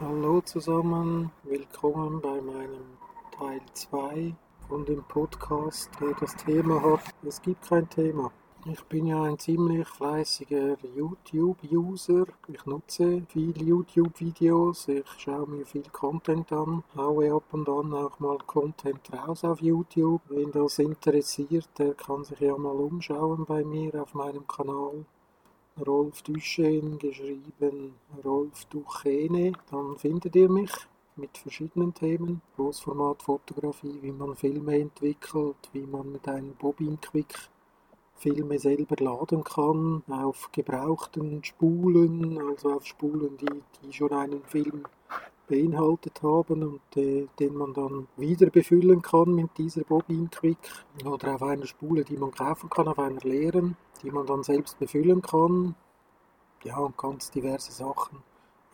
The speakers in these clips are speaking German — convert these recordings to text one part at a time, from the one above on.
Hallo zusammen, willkommen bei meinem Teil 2 von dem Podcast, der das Thema hat, es gibt kein Thema. Ich bin ja ein ziemlich fleißiger YouTube-User. Ich nutze viel YouTube-Videos. Ich schaue mir viel Content an, haue ab und an auch mal Content raus auf YouTube. Wen das interessiert, der kann sich ja mal umschauen bei mir auf meinem Kanal. Rolf Duchesne, geschrieben Rolf Duchene, dann findet ihr mich mit verschiedenen Themen. Großformatfotografie, wie man Filme entwickelt, wie man mit einem Bobin Quick Filme selber laden kann, auf gebrauchten Spulen, also auf Spulen, die, die schon einen Film beinhaltet haben und äh, den man dann wieder befüllen kann mit dieser Bobin Quick oder auf einer Spule, die man kaufen kann, auf einer leeren, die man dann selbst befüllen kann. Ja, und ganz diverse Sachen.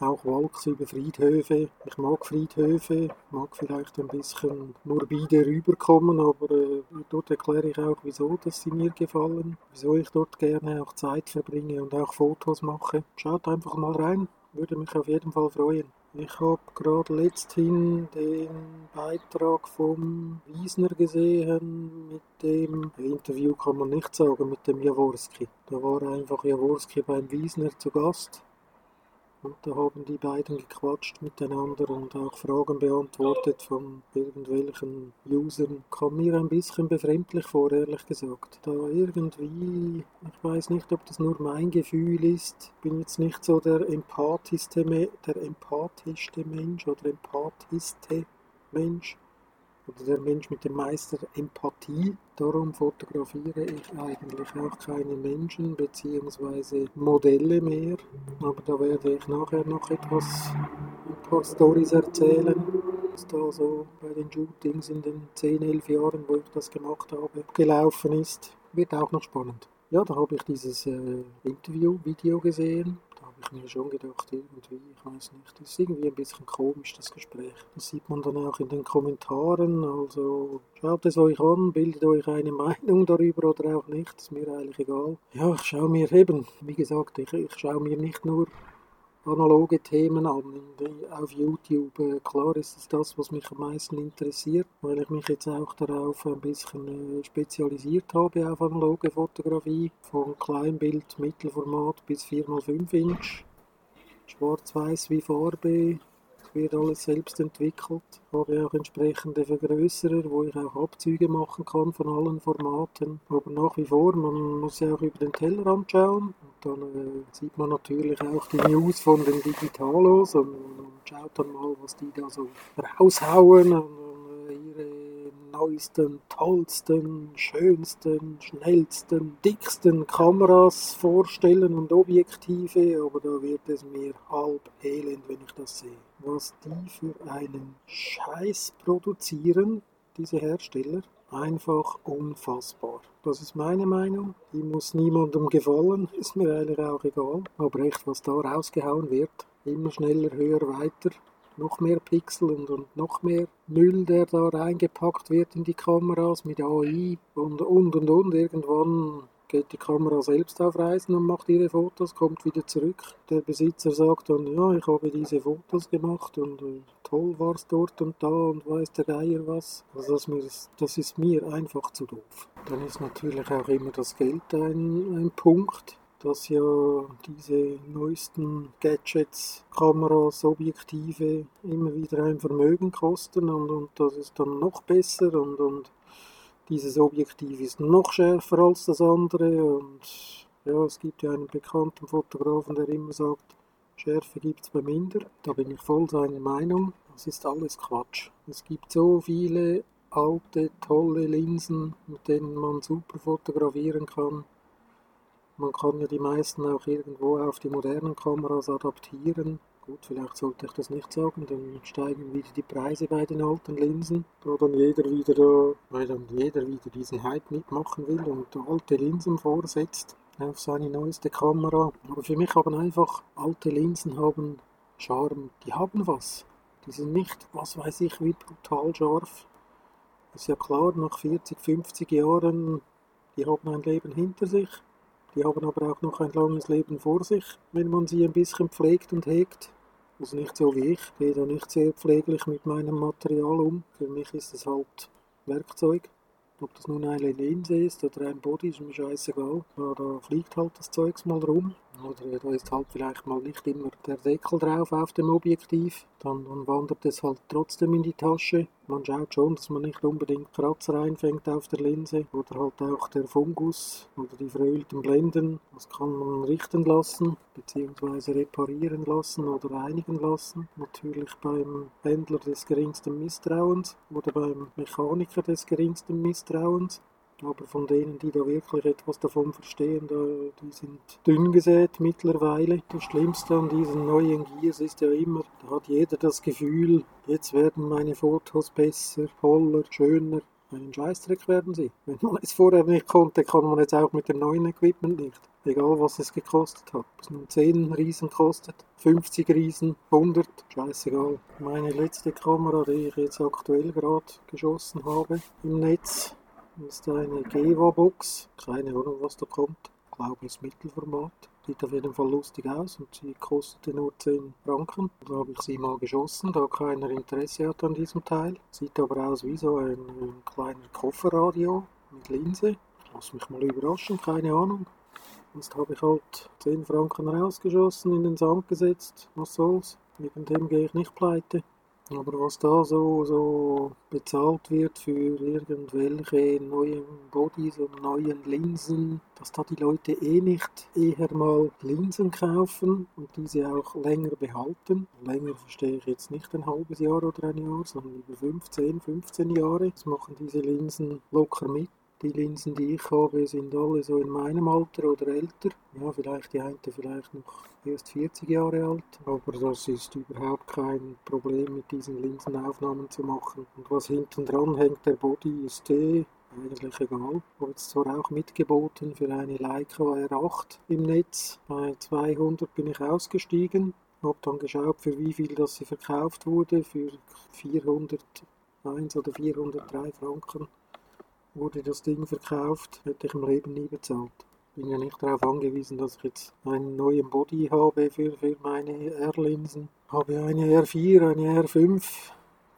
Auch Walks über Friedhöfe. Ich mag Friedhöfe, mag vielleicht ein bisschen morbide rüberkommen, aber äh, dort erkläre ich auch, wieso dass sie mir gefallen, wieso ich dort gerne auch Zeit verbringe und auch Fotos mache. Schaut einfach mal rein, würde mich auf jeden Fall freuen. Ich habe gerade letzthin den Beitrag vom Wiesner gesehen mit dem Interview kann man nicht sagen mit dem Jaworski. Da war einfach Jaworski beim Wiesner zu Gast und da haben die beiden gequatscht miteinander und auch Fragen beantwortet von irgendwelchen Usern. Kam mir ein bisschen befremdlich vor, ehrlich gesagt. Da irgendwie, ich weiß nicht, ob das nur mein Gefühl ist, bin jetzt nicht so der empathischste, der empathischste Mensch oder empathischste Mensch oder der Mensch mit der meisten Empathie. Darum fotografiere ich eigentlich auch keine Menschen bzw. Modelle mehr. Aber da werde ich nachher noch etwas, ein paar Stories erzählen, was da so bei den Shootings in den 10, 11 Jahren, wo ich das gemacht habe, gelaufen ist. Wird auch noch spannend. Ja, da habe ich dieses äh, Interview-Video gesehen ich mir schon gedacht, irgendwie, ich weiß nicht, das ist irgendwie ein bisschen komisch, das Gespräch. Das sieht man dann auch in den Kommentaren, also schaut es euch an, bildet euch eine Meinung darüber oder auch nicht, ist mir eigentlich egal. Ja, ich schaue mir eben, wie gesagt, ich, ich schaue mir nicht nur analoge Themen an auf YouTube. Äh, klar ist es das, was mich am meisten interessiert, weil ich mich jetzt auch darauf ein bisschen äh, spezialisiert habe auf analoge Fotografie, von Kleinbild, Mittelformat bis 4x5 Inch, schwarz-weiß wie Farbe, wird alles selbst entwickelt. Habe auch entsprechende Vergrößerer, wo ich auch Abzüge machen kann von allen Formaten. Aber nach wie vor, man muss ja auch über den Tellerrand schauen. Und dann äh, sieht man natürlich auch die News von den Digitalos und, und schaut dann mal, was die da so raushauen. Neuesten, tollsten, schönsten, schnellsten, dicksten Kameras vorstellen und Objektive, aber da wird es mir halb elend, wenn ich das sehe. Was die für einen Scheiß produzieren, diese Hersteller, einfach unfassbar. Das ist meine Meinung. Die muss niemandem gefallen, ist mir eigentlich auch egal. Aber echt, was da rausgehauen wird, immer schneller, höher, weiter, noch mehr Pixel und, und noch mehr Müll, der da reingepackt wird in die Kameras mit AI und und und und. Irgendwann geht die Kamera selbst auf Reisen und macht ihre Fotos, kommt wieder zurück. Der Besitzer sagt dann, ja, ich habe diese Fotos gemacht und äh, toll war es dort und da und weiß der Geier was. Also das, mir, das ist mir einfach zu doof. Dann ist natürlich auch immer das Geld ein, ein Punkt dass ja diese neuesten Gadgets, Kameras, Objektive immer wieder ein Vermögen kosten und, und das ist dann noch besser und, und dieses Objektiv ist noch schärfer als das andere und ja, es gibt ja einen bekannten Fotografen, der immer sagt, Schärfe gibt es bei minder. Da bin ich voll seiner Meinung. Das ist alles Quatsch. Es gibt so viele alte, tolle Linsen, mit denen man super fotografieren kann. Man kann ja die meisten auch irgendwo auf die modernen Kameras adaptieren. Gut, vielleicht sollte ich das nicht sagen, dann steigen wieder die Preise bei den alten Linsen. Da dann jeder wieder, weil dann jeder wieder diesen Hype mitmachen will und alte Linsen vorsetzt auf seine neueste Kamera. Aber für mich haben einfach alte Linsen haben Charme. Die haben was. Die sind nicht, was weiß ich, wie brutal scharf. Ist ja klar, nach 40, 50 Jahren, die haben ein Leben hinter sich. Die haben aber auch noch ein langes Leben vor sich, wenn man sie ein bisschen pflegt und hegt. Also nicht so wie ich. Gehe da nicht sehr pfleglich mit meinem Material um. Für mich ist es halt Werkzeug. Ob das nun eine Linse ist oder ein Body, ist mir scheißegal. Ja, da fliegt halt das Zeugs mal rum. Oder da ist halt vielleicht mal nicht immer der Deckel drauf auf dem Objektiv. Dann, dann wandert es halt trotzdem in die Tasche. Man schaut schon, dass man nicht unbedingt Kratzer einfängt auf der Linse. Oder halt auch der Fungus oder die verölten Blenden. Das kann man richten lassen, beziehungsweise reparieren lassen oder reinigen lassen. Natürlich beim Händler des geringsten Misstrauens oder beim Mechaniker des geringsten Misstrauens. Aber von denen, die da wirklich etwas davon verstehen, da, die sind dünn gesät mittlerweile. Das Schlimmste an diesen neuen Gears ist ja immer, da hat jeder das Gefühl, jetzt werden meine Fotos besser, toller, schöner. Ein Scheißdreck werden sie. Wenn man es vorher nicht konnte, kann man jetzt auch mit dem neuen Equipment nicht. Egal was es gekostet hat. Ob es nun 10 Riesen kostet, 50 Riesen, 100, scheißegal. Meine letzte Kamera, die ich jetzt aktuell gerade geschossen habe im Netz, ist eine Geva-Box. Keine Ahnung, was da kommt. Ich glaube, es Mittelformat. Sieht auf jeden Fall lustig aus und sie kostete nur 10 Franken. Da habe ich sie mal geschossen, da keiner Interesse hat an diesem Teil. Sieht aber aus wie so ein, ein kleiner Kofferradio mit Linse. Lass mich mal überraschen, keine Ahnung. Jetzt habe ich halt 10 Franken rausgeschossen, in den Sand gesetzt. Was soll's? Wegen dem gehe ich nicht pleite. Aber was da so, so bezahlt wird für irgendwelche neuen Bodies und neuen Linsen, dass da die Leute eh nicht eher mal Linsen kaufen und diese auch länger behalten. Länger verstehe ich jetzt nicht ein halbes Jahr oder ein Jahr, sondern über 15, 15 Jahre. Das machen diese Linsen locker mit. Die Linsen, die ich habe, sind alle so in meinem Alter oder älter. Ja, vielleicht die eine vielleicht noch erst 40 Jahre alt, aber das ist überhaupt kein Problem mit diesen Linsenaufnahmen zu machen. Und was hinten dran hängt, der Body ist eh eigentlich egal. Habe jetzt zwar auch mitgeboten für eine Leica R8 im Netz. Bei 200 bin ich ausgestiegen, habe dann geschaut, für wie viel das sie verkauft wurde, für 401 oder 403 Franken wurde das Ding verkauft, hätte ich im Leben nie bezahlt. Bin ja nicht darauf angewiesen, dass ich jetzt einen neuen Body habe für, für meine R-Linsen. Habe eine R4, eine R5,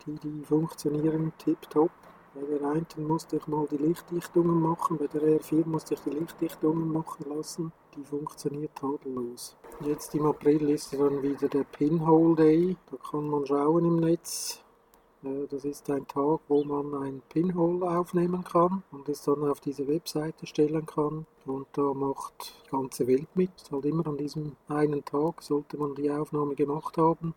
die, die funktionieren tiptop. Bei der einen musste ich mal die Lichtdichtungen machen, bei der R4 musste ich die Lichtdichtungen machen lassen. Die funktioniert tadellos. Jetzt im April ist dann wieder der Pinhole Day. Da kann man schauen im Netz, das ist ein Tag, wo man ein Pinhole aufnehmen kann und es dann auf diese Webseite stellen kann. Und da macht die ganze Welt mit. Halt immer an diesem einen Tag sollte man die Aufnahme gemacht haben.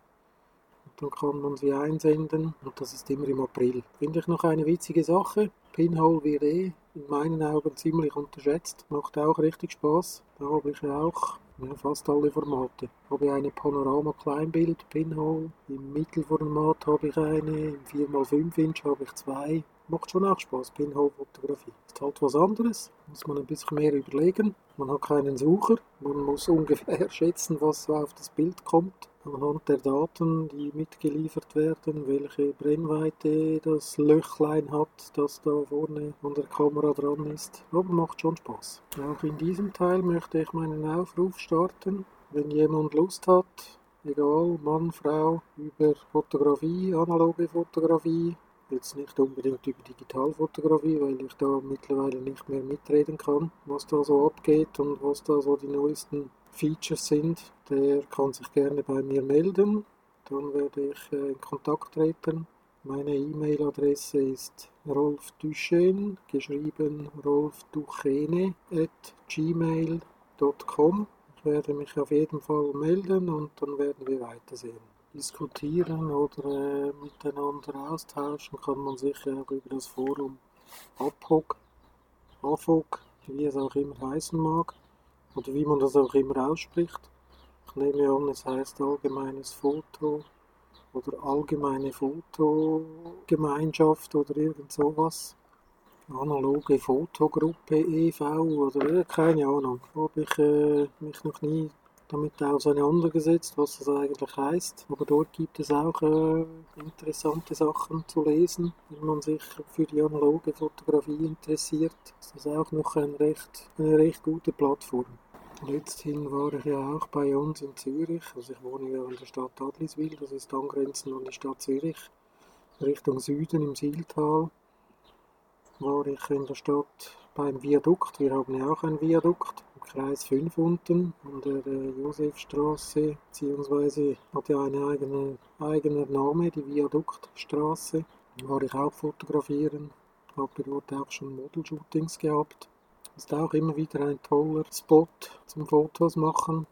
Und dann kann man sie einsenden und das ist immer im April. Finde ich noch eine witzige Sache. Pinhole wird eh in meinen Augen ziemlich unterschätzt. Macht auch richtig Spaß. Da habe ich auch ja, fast alle Formate. Habe ich eine Panorama Kleinbild Pinhole, im Mittelformat habe ich eine, im 4x5 Inch habe ich zwei. Macht schon auch Spaß, Pinhole-Fotografie. Ist halt was anderes, muss man ein bisschen mehr überlegen. Man hat keinen Sucher, man muss ungefähr schätzen, was auf das Bild kommt anhand der Daten, die mitgeliefert werden, welche Brennweite das Löchlein hat, das da vorne an der Kamera dran ist. Aber macht schon Spaß. Auch in diesem Teil möchte ich meinen Aufruf starten. Wenn jemand Lust hat, egal Mann, Frau, über Fotografie, analoge Fotografie, jetzt nicht unbedingt über Digitalfotografie, weil ich da mittlerweile nicht mehr mitreden kann, was da so abgeht und was da so die neuesten Features sind, der kann sich gerne bei mir melden. Dann werde ich äh, in Kontakt treten. Meine E-Mail-Adresse ist rolfduchene, geschrieben rolfduchene at gmail.com. Ich werde mich auf jeden Fall melden und dann werden wir weitersehen. Diskutieren oder äh, miteinander austauschen kann man sicher auch über das Forum APOG, AFOG, wie es auch immer heißen mag oder wie man das auch immer ausspricht. Ich nehme an, es heißt allgemeines Foto oder allgemeine Fotogemeinschaft oder irgend sowas. Analoge Fotogruppe e.V. oder keine Ahnung. Habe ich äh, mich noch nie damit auseinandergesetzt, was das eigentlich heißt. Aber dort gibt es auch äh, interessante Sachen zu lesen, wenn man sich für die analoge Fotografie interessiert. Ist das auch noch ein recht, eine recht gute Plattform. Letzthin war ich ja auch bei uns in Zürich. Also ich wohne ja in der Stadt Adliswil, das ist angrenzend an die Stadt Zürich. Richtung Süden im Siltal war ich in der Stadt beim Viadukt. Wir haben ja auch ein Viadukt Kreis 5 unten an der äh, Josefstraße, beziehungsweise hat ja eine eigene, eigener Name, die Viaduktstraße. Da war ich auch fotografieren, habe dort auch schon Model-Shootings gehabt. Ist auch immer wieder ein toller Spot zum Fotos machen.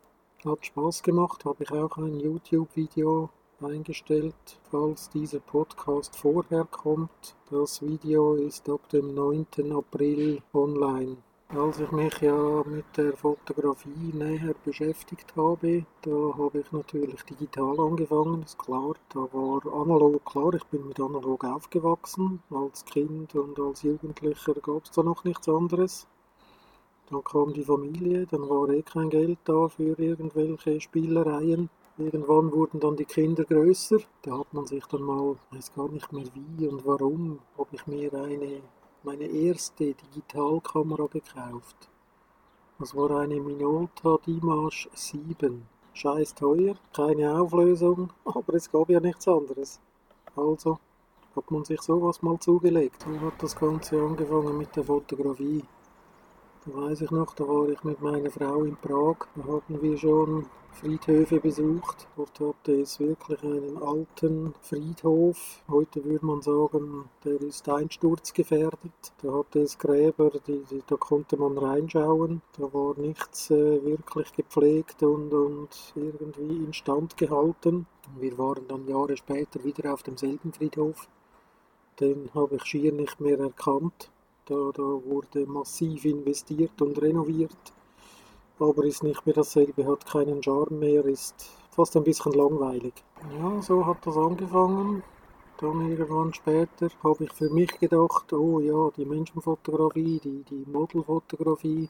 Hat Spaß gemacht, habe ich auch ein YouTube-Video eingestellt, falls dieser Podcast vorher kommt. Das Video ist ab dem 9. April online. Als ich mich ja mit der Fotografie näher beschäftigt habe, da habe ich natürlich digital angefangen, ist klar. Da war analog klar, ich bin mit analog aufgewachsen. Als Kind und als Jugendlicher gab es da noch nichts anderes. Dann kam die Familie, dann war eh kein Geld da für irgendwelche Spielereien. Irgendwann wurden dann die Kinder größer. Da hat man sich dann mal, weiß gar nicht mehr wie und warum, habe ich mir eine, meine erste Digitalkamera gekauft. Das war eine Minolta Dimash 7. Scheiß teuer, keine Auflösung, aber es gab ja nichts anderes. Also hat man sich sowas mal zugelegt. So hat das Ganze angefangen mit der Fotografie. Da weiß ich noch, da war ich mit meiner Frau in Prag. Da hatten wir schon Friedhöfe besucht. Dort hatte es wirklich einen alten Friedhof. Heute würde man sagen, der ist einsturzgefährdet. Da hatte es Gräber, die, die, da konnte man reinschauen. Da war nichts äh, wirklich gepflegt und, und irgendwie instand gehalten. Wir waren dann Jahre später wieder auf demselben Friedhof. Den habe ich schier nicht mehr erkannt. Da, da wurde massiv investiert und renoviert, aber ist nicht mehr dasselbe, hat keinen Charme mehr, ist fast ein bisschen langweilig. Ja, so hat das angefangen. Dann irgendwann später habe ich für mich gedacht, oh ja, die Menschenfotografie, die, die Modelfotografie,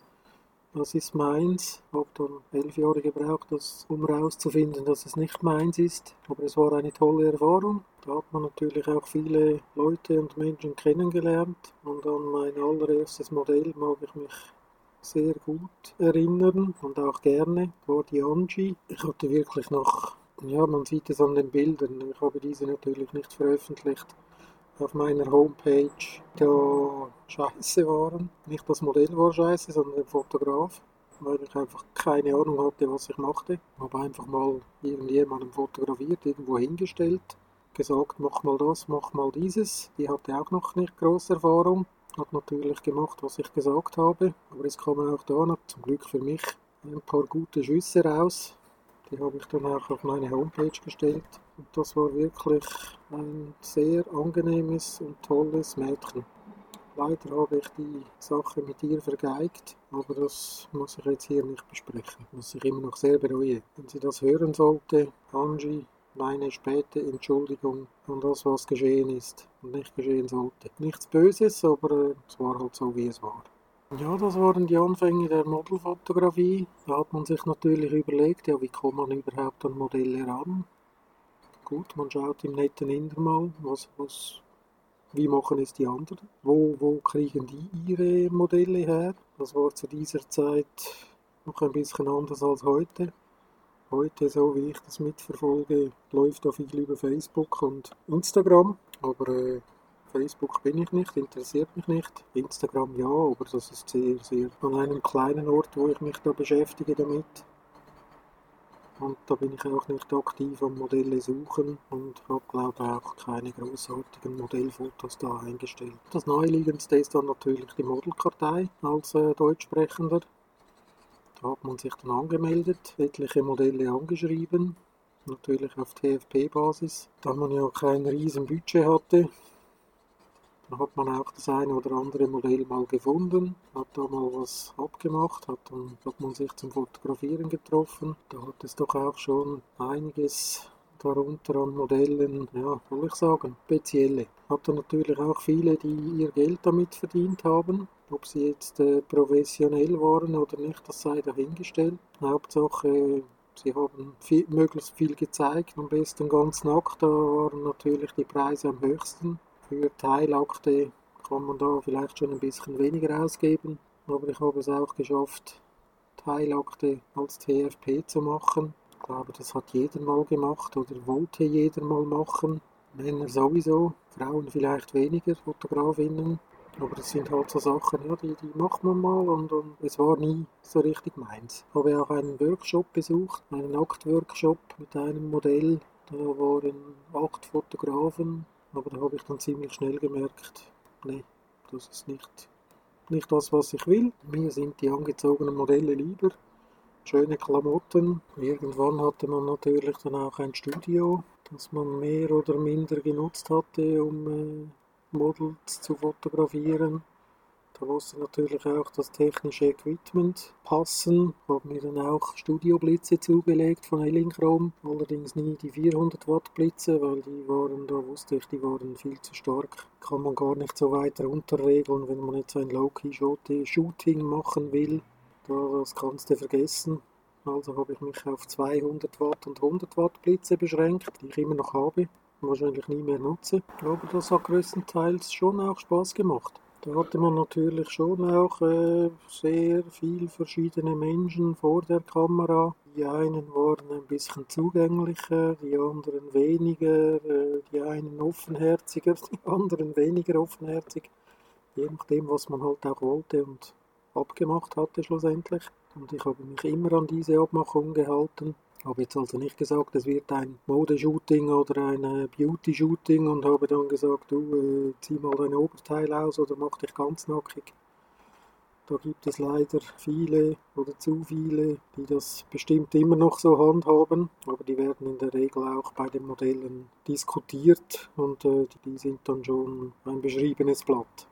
das ist meins. Ich habe dann elf Jahre gebraucht, das, um herauszufinden, dass es nicht meins ist. Aber es war eine tolle Erfahrung. Da hat man natürlich auch viele Leute und Menschen kennengelernt. Und an mein allererstes Modell mag ich mich sehr gut erinnern und auch gerne, war die Angie. Ich hatte wirklich noch, ja, man sieht es an den Bildern, ich habe diese natürlich nicht veröffentlicht, auf meiner Homepage da scheiße waren. Nicht das Modell war scheiße, sondern der Fotograf, weil ich einfach keine Ahnung hatte, was ich machte. Ich habe einfach mal irgendjemanden fotografiert, irgendwo hingestellt, gesagt, mach mal das, mach mal dieses. Die hatte auch noch nicht große Erfahrung, hat natürlich gemacht, was ich gesagt habe, aber es kamen auch da noch, zum Glück für mich, ein paar gute Schüsse raus. Die habe ich dann auch auf meine Homepage gestellt. Und das war wirklich ein sehr angenehmes und tolles Mädchen. Leider habe ich die Sache mit ihr vergeigt, aber das muss ich jetzt hier nicht besprechen, was ich immer noch sehr bereue. Wenn sie das hören sollte, Angie, meine späte Entschuldigung an das, was geschehen ist und nicht geschehen sollte. Nichts Böses, aber äh, es war halt so, wie es war. Ja, das waren die Anfänge der Modelfotografie. Da hat man sich natürlich überlegt, ja, wie kommt man überhaupt an Modelle ran? Gut, man schaut im netten Inder mal, was, was, wie machen es die anderen? Wo, wo kriegen die ihre Modelle her? Das war zu dieser Zeit noch ein bisschen anders als heute. Heute, so wie ich das mitverfolge, läuft da viel über Facebook und Instagram. Aber äh, Facebook bin ich nicht, interessiert mich nicht. Instagram ja, aber das ist sehr, sehr an einem kleinen Ort, wo ich mich da beschäftige damit. Und da bin ich auch nicht aktiv am Modelle suchen und habe glaube auch keine großartigen Modellfotos da eingestellt. Das naheliegendste ist dann natürlich die Modelkartei als äh, Deutschsprechender. Da hat man sich dann angemeldet, etliche Modelle angeschrieben, natürlich auf TFP-Basis. Da man ja kein riesen Budget hatte, da hat man auch das eine oder andere Modell mal gefunden, hat da mal was abgemacht, hat dann hat man sich zum Fotografieren getroffen. Da hat es doch auch schon einiges darunter an Modellen, ja, soll ich sagen, spezielle. Hat dann natürlich auch viele, die ihr Geld damit verdient haben. Ob sie jetzt äh, professionell waren oder nicht, das sei dahingestellt. Hauptsache, sie haben viel, möglichst viel gezeigt, am besten ganz nackt, da waren natürlich die Preise am höchsten. Für Teilakte kann man da vielleicht schon ein bisschen weniger ausgeben, aber ich habe es auch geschafft, Teilakte als TFP zu machen. Ich glaube, das hat jeder mal gemacht oder wollte jeder mal machen. Männer sowieso, Frauen vielleicht weniger, Fotografinnen. Aber das sind halt so Sachen, ja, die, die macht man mal und, und es war nie so richtig meins. Ich habe auch einen Workshop besucht, einen Aktworkshop mit einem Modell. Da waren acht Fotografen, aber da habe ich dann ziemlich schnell gemerkt, nee, das ist nicht, nicht das, was ich will. Mir sind die angezogenen Modelle lieber. Schöne Klamotten. Irgendwann hatte man natürlich dann auch ein Studio, das man mehr oder minder genutzt hatte, um äh, Models zu fotografieren. Da musste natürlich auch das technische Equipment passen. Ich habe mir dann auch Studioblitze zugelegt von Elinchrom. Allerdings nie die 400 Watt Blitze, weil die waren, da wusste ich, die waren viel zu stark. Kann man gar nicht so weit runterregeln, wenn man jetzt ein Low-Key-Shooting machen will. Das kannst du vergessen. Also habe ich mich auf 200 Watt und 100 Watt Blitze beschränkt, die ich immer noch habe wahrscheinlich nie mehr nutze. Aber das hat größtenteils schon auch Spaß gemacht. Da hatte man natürlich schon auch äh, sehr viel verschiedene Menschen vor der Kamera. Die einen waren ein bisschen zugänglicher, die anderen weniger, äh, die einen offenherziger, die anderen weniger offenherzig. Je nachdem, was man halt auch wollte und abgemacht hatte schlussendlich. Und ich habe mich immer an diese Abmachung gehalten. Habe jetzt also nicht gesagt, es wird ein Modeshooting oder ein äh, Beauty-Shooting und habe dann gesagt, du äh, zieh mal dein Oberteil aus oder mach dich ganz nackig. Da gibt es leider viele oder zu viele, die das bestimmt immer noch so handhaben, aber die werden in der Regel auch bei den Modellen diskutiert und äh, die sind dann schon ein beschriebenes Blatt,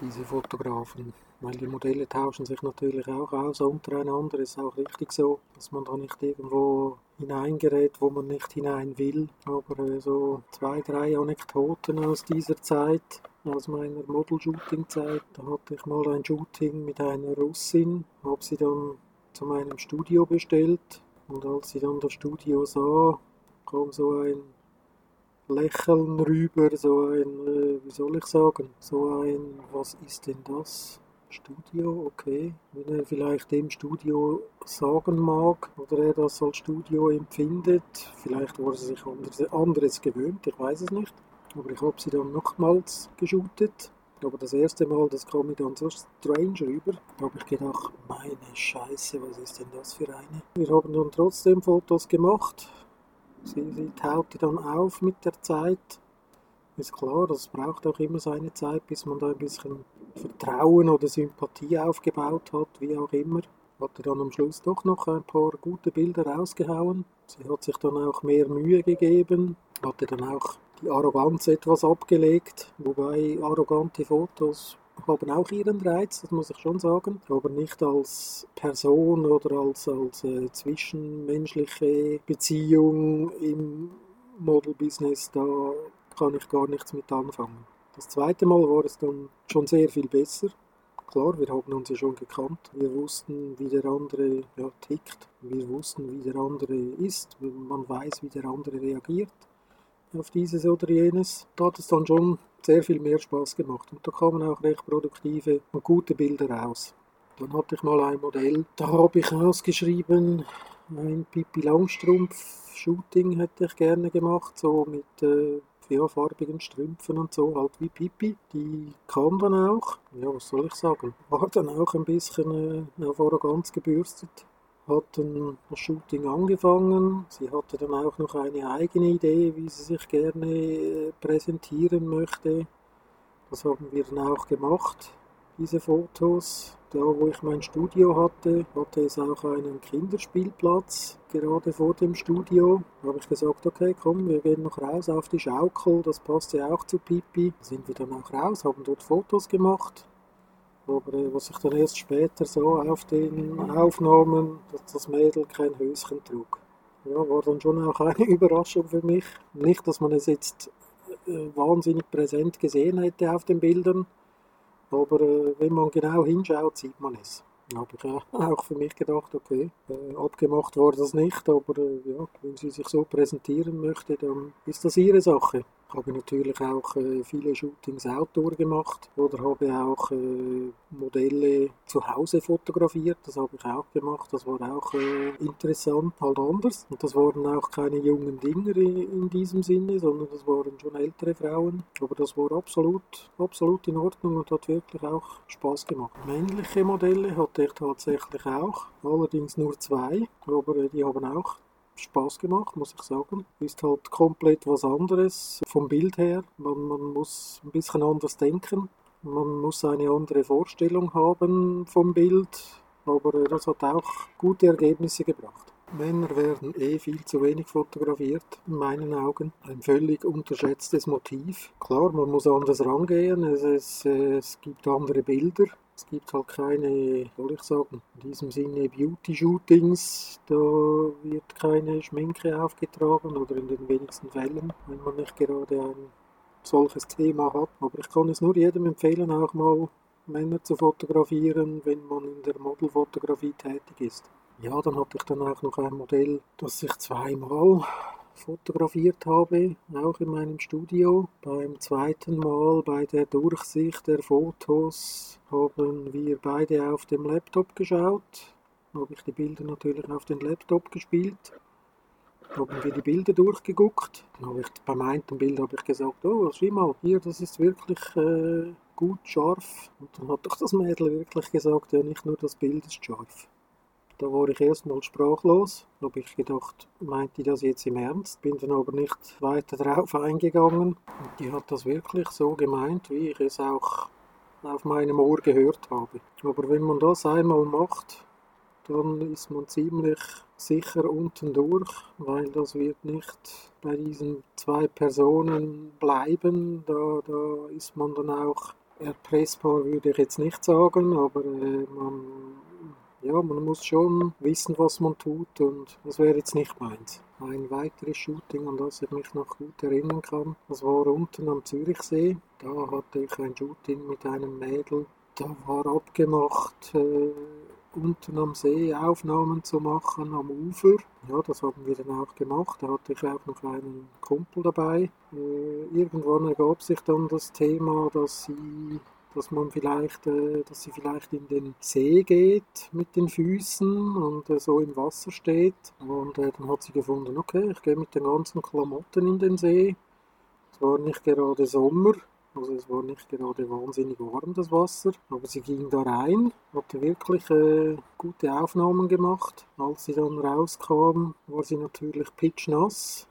diese Fotografen weil die Modelle tauschen sich natürlich auch aus untereinander. Ist auch richtig so, dass man da nicht irgendwo hineingerät, wo man nicht hinein will. Aber äh, so zwei, drei Anekdoten aus dieser Zeit, aus meiner Model-Shooting-Zeit. Da hatte ich mal ein Shooting mit einer Russin, habe sie dann zu meinem Studio bestellt. Und als sie dann das Studio sah, kam so ein Lächeln rüber, so ein, äh, wie soll ich sagen, so ein, was ist denn das? Studio, okay. Wenn er vielleicht dem Studio sagen mag oder er das als Studio empfindet, vielleicht war er sich anderes gewöhnt, ich weiß es nicht. Aber ich habe sie dann nochmals geshootet. Aber das erste Mal, das kam mir dann so strange rüber. Da habe ich gedacht, meine Scheiße, was ist denn das für eine? Wir haben dann trotzdem Fotos gemacht. Sie, sie taute dann auf mit der Zeit. Ist klar, das braucht auch immer seine Zeit, bis man da ein bisschen Vertrauen oder Sympathie aufgebaut hat, wie auch immer. Hatte dann am Schluss doch noch ein paar gute Bilder rausgehauen. Sie hat sich dann auch mehr Mühe gegeben, hatte dann auch die Arroganz etwas abgelegt, wobei arrogante Fotos haben auch ihren Reiz, das muss ich schon sagen, aber nicht als Person oder als, als äh, zwischenmenschliche Beziehung im Model-Business, da kann ich gar nichts mit anfangen. Das zweite Mal war es dann schon sehr viel besser. Klar, wir haben uns ja schon gekannt. Wir wussten, wie der andere ja, tickt. Wir wussten, wie der andere ist. Man weiß, wie der andere reagiert auf dieses oder jenes. Da hat es dann schon sehr viel mehr Spaß gemacht. Und da kamen auch recht produktive und gute Bilder raus. Dann hatte ich mal ein Modell, da habe ich ausgeschrieben, ein Pippi Langstrumpf Shooting hätte ich gerne gemacht, so mit äh, farbigen Strümpfen und so, halt wie Pipi. Die kam dann auch, ja, was soll ich sagen, war dann auch ein bisschen äh, auf Arroganz gebürstet. Hat dann das Shooting angefangen. Sie hatte dann auch noch eine eigene Idee, wie sie sich gerne äh, präsentieren möchte. Das haben wir dann auch gemacht, diese Fotos. Da, wo ich mein Studio hatte, hatte es auch einen Kinderspielplatz gerade vor dem Studio. Da habe ich gesagt, okay, komm, wir gehen noch raus auf die Schaukel, das passt ja auch zu Pipi. Da sind wir dann auch raus, haben dort Fotos gemacht. Aber äh, was ich dann erst später so auf den Aufnahmen, dass das Mädel kein Höschen trug. Ja, war dann schon auch eine Überraschung für mich. Nicht, dass man es jetzt äh, wahnsinnig präsent gesehen hätte auf den Bildern, aber äh, wenn man genau hinschaut, sieht man es. Habe ich auch für mich gedacht, okay, äh, abgemacht war das nicht, aber äh, ja, wenn sie sich so präsentieren möchte, dann ist das ihre Sache. Ich habe natürlich auch äh, viele Shootings Outdoor gemacht oder habe auch äh, Modelle zu Hause fotografiert. Das habe ich auch gemacht. Das war auch äh, interessant, halt anders. Und das waren auch keine jungen Dinger in, in, diesem Sinne, sondern das waren schon ältere Frauen. Aber das war absolut, absolut in Ordnung und hat wirklich auch Spaß gemacht. Männliche Modelle hatte ich tatsächlich auch, allerdings nur zwei, aber äh, die haben auch Spaß gemacht, muss ich sagen. Ist halt komplett was anderes vom Bild her. Man, man muss ein bisschen anders denken. Man muss eine andere Vorstellung haben vom Bild. Aber das hat auch gute Ergebnisse gebracht. Männer werden eh viel zu wenig fotografiert, in meinen Augen. Ein völlig unterschätztes Motiv. Klar, man muss anders rangehen, es, es, es gibt andere Bilder, es gibt halt keine, soll ich sagen, in diesem Sinne Beauty-Shootings, da wird keine Schminke aufgetragen oder in den wenigsten Fällen, wenn man nicht gerade ein solches Thema hat. Aber ich kann es nur jedem empfehlen, auch mal Männer zu fotografieren, wenn man in der Modelfotografie tätig ist. Ja, dann hatte ich dann auch noch ein Modell, das ich zweimal fotografiert habe, auch in meinem Studio. Beim zweiten Mal bei der Durchsicht der Fotos haben wir beide auf dem Laptop geschaut. Habe ich die Bilder natürlich auf den Laptop gespielt. Haben wir die Bilder durchgeguckt. Dann habe ich beim einen Bild habe ich gesagt, oh, schau mal, hier, das ist wirklich äh, gut scharf. Und dann hat doch das Mädel wirklich gesagt, ja, nicht nur das Bild ist scharf. Da war ich erstmal sprachlos. Habe ich gedacht, meint die das jetzt im Ernst? Bin dann aber nicht weiter darauf eingegangen. Und die hat das wirklich so gemeint, wie ich es auch auf meinem Ohr gehört habe. Aber wenn man das einmal macht, dann ist man ziemlich sicher unten durch, weil das wird nicht bei diesen zwei Personen bleiben. Da, da ist man dann auch erpressbar, würde ich jetzt nicht sagen, aber äh, man ja, man muss schon wissen, was man tut und das wäre jetzt nicht meins. Ein weiteres Shooting, an das ich mich noch gut erinnern kann, das war unten am Zürichsee. Da hatte ich ein Shooting mit einem Mädel. Da war abgemacht, äh, unten am See Aufnahmen zu machen am Ufer. Ja, das haben wir dann auch gemacht. Da hatte ich auch noch einen Kumpel dabei. Äh, irgendwann ergab sich dann das Thema, dass sie dass man vielleicht, äh, dass sie vielleicht in den See geht mit den Füßen und äh, so im Wasser steht. Und äh, dann hat sie gefunden, okay, ich gehe mit den ganzen Klamotten in den See. Es war nicht gerade Sommer, also es war nicht gerade wahnsinnig warm das Wasser, aber sie ging da rein, hatte wirklich gute Aufnahmen gemacht. Als sie dann rauskam, war sie natürlich pitschnass.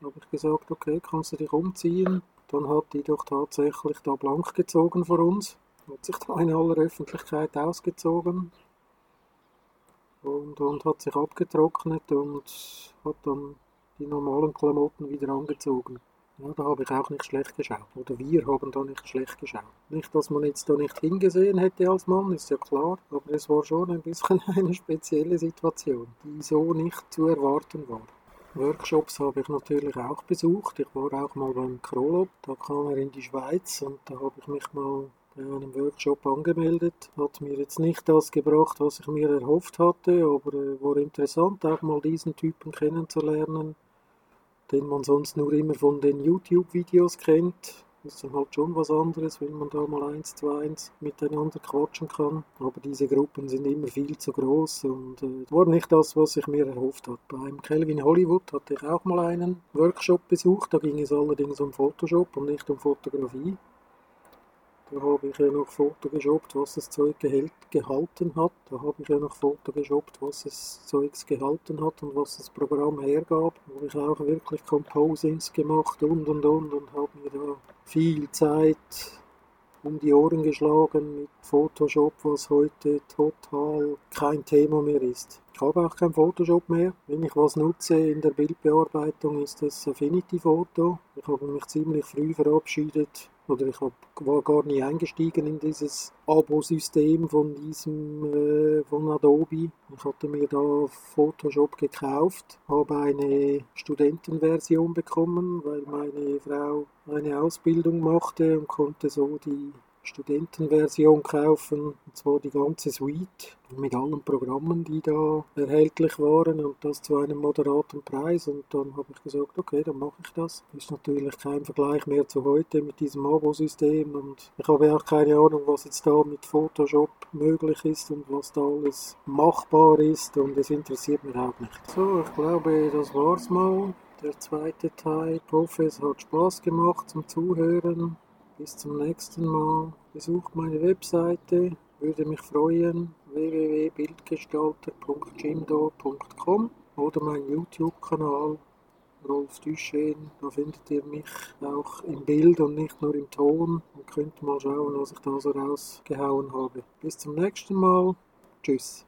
Da habe ich gesagt, okay, kannst du dich umziehen? Dann hat die doch tatsächlich da blank gezogen vor uns, hat sich da in aller Öffentlichkeit ausgezogen und, und hat sich abgetrocknet und hat dann die normalen Klamotten wieder angezogen. Ja, da habe ich auch nicht schlecht geschaut. Oder wir haben da nicht schlecht geschaut. Nicht, dass man jetzt da nicht hingesehen hätte als Mann, ist ja klar, aber es war schon ein bisschen eine spezielle Situation, die so nicht zu erwarten war. Workshops habe ich natürlich auch besucht. Ich war auch mal beim Krolop, da kam er in die Schweiz und da habe ich mich mal bei einem Workshop angemeldet. Hat mir jetzt nicht das gebracht, was ich mir erhofft hatte, aber äh, war interessant, auch mal diesen Typen kennenzulernen, den man sonst nur immer von den YouTube-Videos kennt ist dann halt schon was anderes, wenn man da mal eins zu eins miteinander quatschen kann. Aber diese Gruppen sind immer viel zu groß und äh, war nicht das, was ich mir erhofft habe. Beim Kelvin Hollywood hatte ich auch mal einen Workshop besucht, da ging es allerdings um Photoshop und nicht um Fotografie. Da habe ich ja noch Foto geshoppt, was das Zeug gehalten hat. Da habe ich ja noch Foto geshoppt, was das Zeug gehalten hat und was das Programm hergab. Da habe ich auch wirklich Composings gemacht und und und und habe mir da viel Zeit um die Ohren geschlagen mit Photoshop, was heute total kein Thema mehr ist. Ich habe auch kein Photoshop mehr. Wenn ich was nutze in der Bildbearbeitung, ist es Affinity Photo. Ich habe mich ziemlich früh verabschiedet oder ich war gar nie eingestiegen in dieses Abo-System von diesem äh, von Adobe. Ich hatte mir da Photoshop gekauft, habe eine Studentenversion bekommen, weil meine Frau eine Ausbildung machte und konnte so die Studentenversion kaufen, und zwar die ganze Suite mit allen Programmen, die da erhältlich waren und das zu einem moderaten Preis. Und dann habe ich gesagt, okay, dann mache ich das. Ist natürlich kein Vergleich mehr zu heute mit diesem Abo-System und ich habe auch keine Ahnung, was jetzt da mit Photoshop möglich ist und was da alles machbar ist und es interessiert mich auch nicht. So, ich glaube, das war's mal. Der zweite Teil. Es hat Spaß gemacht zum Zuhören. Bis zum nächsten Mal. Besucht meine Webseite, würde mich freuen. www.bildgestalter.jimdo.com oder mein YouTube-Kanal Rolf Duchesne. Da findet ihr mich auch im Bild und nicht nur im Ton und könnt mal schauen, was ich da so rausgehauen habe. Bis zum nächsten Mal. Tschüss.